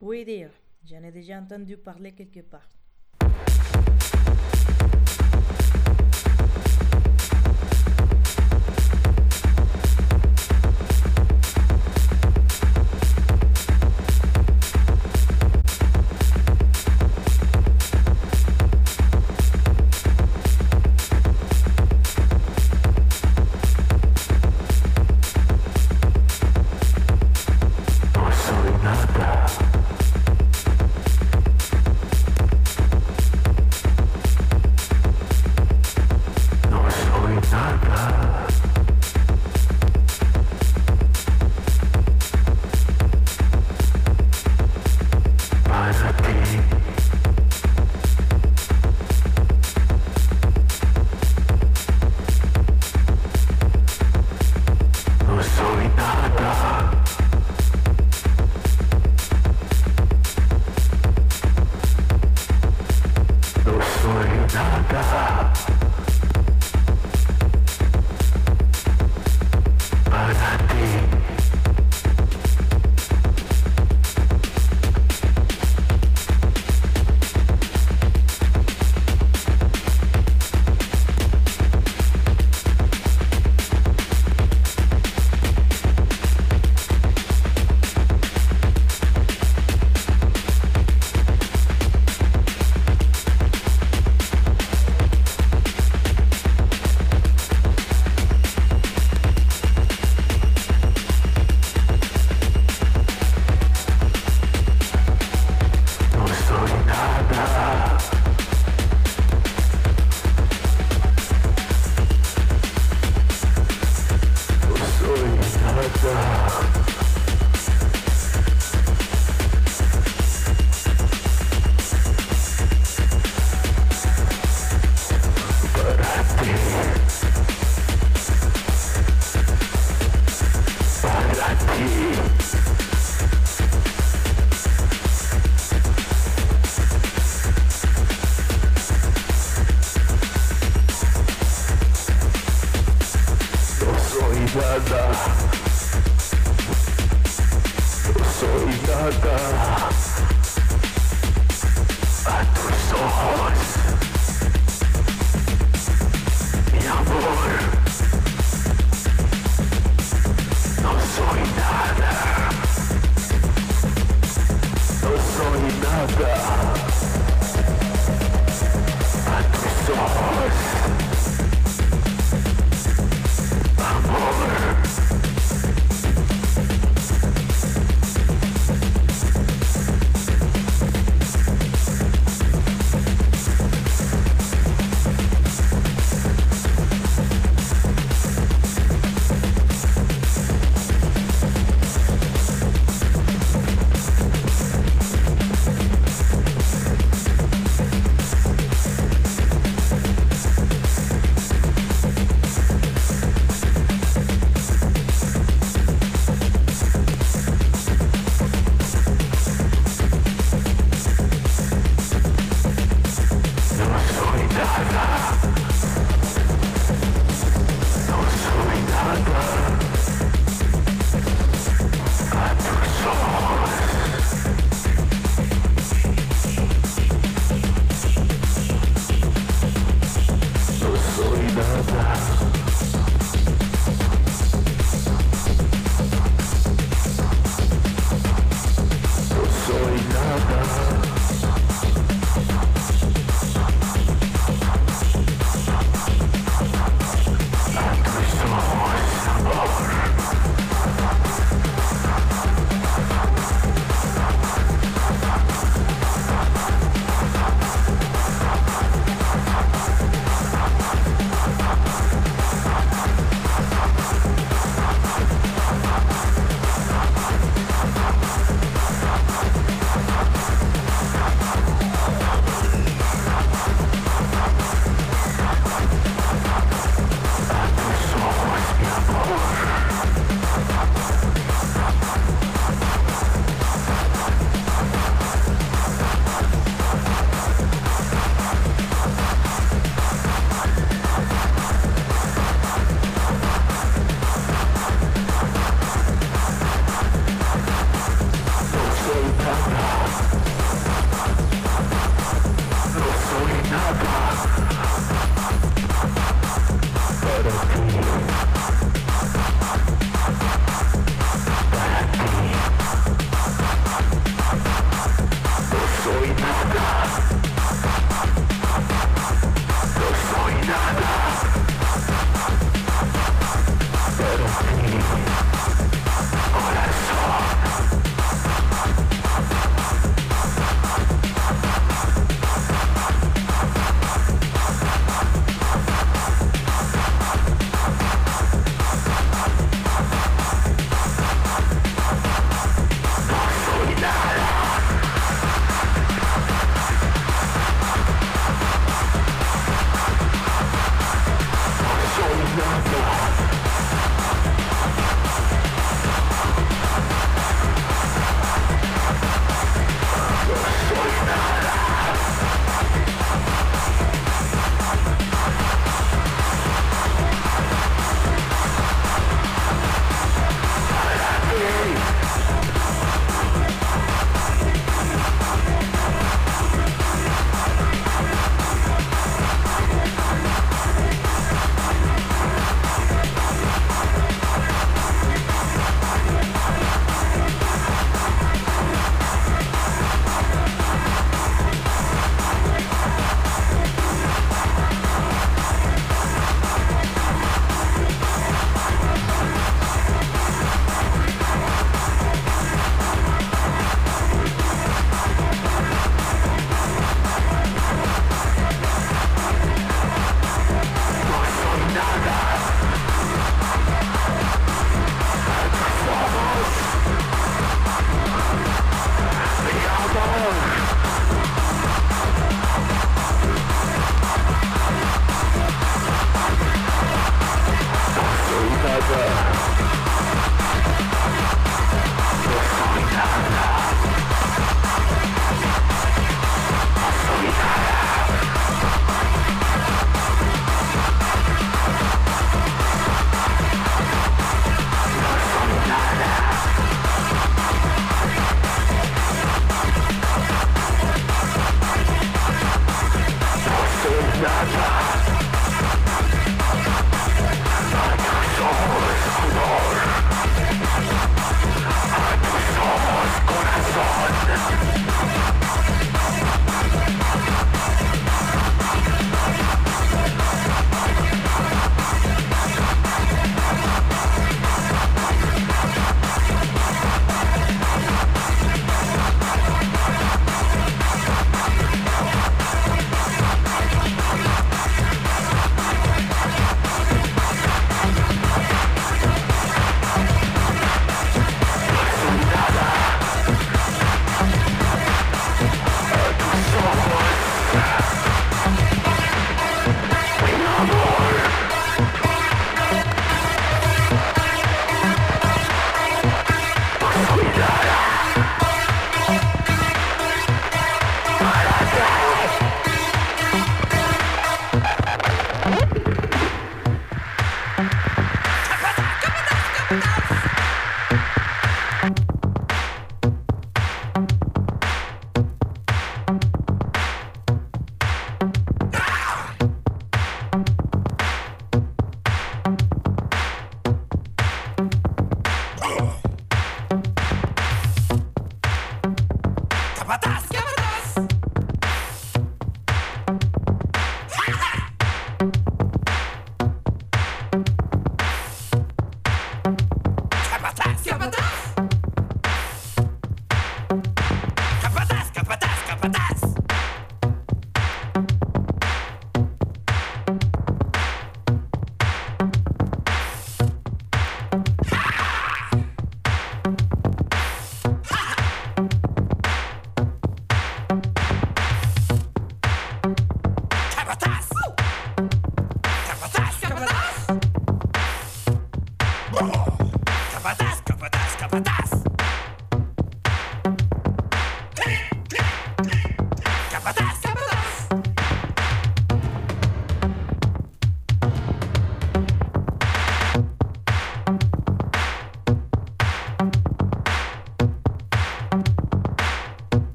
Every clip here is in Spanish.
Oui, dire, j'en ai déjà entendu parler quelque part. Música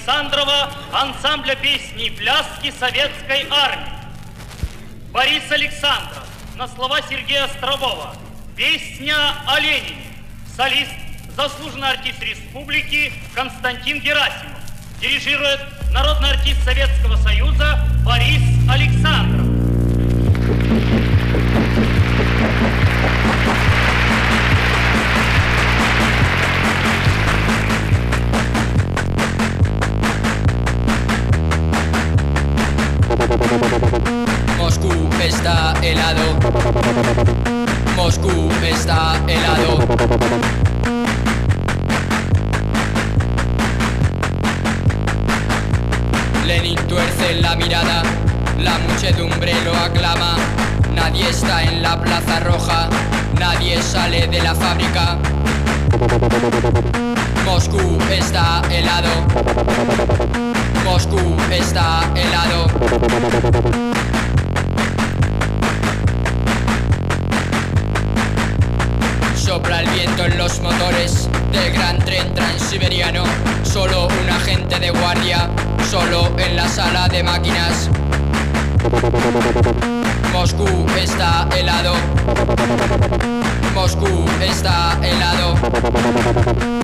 Александрова ансамбля песни и пляски Советской Армии. Борис Александров на слова Сергея Острового. Песня о Ленине. Солист, заслуженный артист республики Константин Герасимов. Дирижирует народный артист Советского Союза Борис Александров. Moscú está helado. Moscú está helado. Lenin tuerce la mirada, la muchedumbre lo aclama. Nadie está en la plaza roja, nadie sale de la fábrica. Moscú está helado. Moscú está helado. Sopla el viento en los motores del gran tren transiberiano. Solo un agente de guardia, solo en la sala de máquinas. Moscú está helado. Moscú está helado.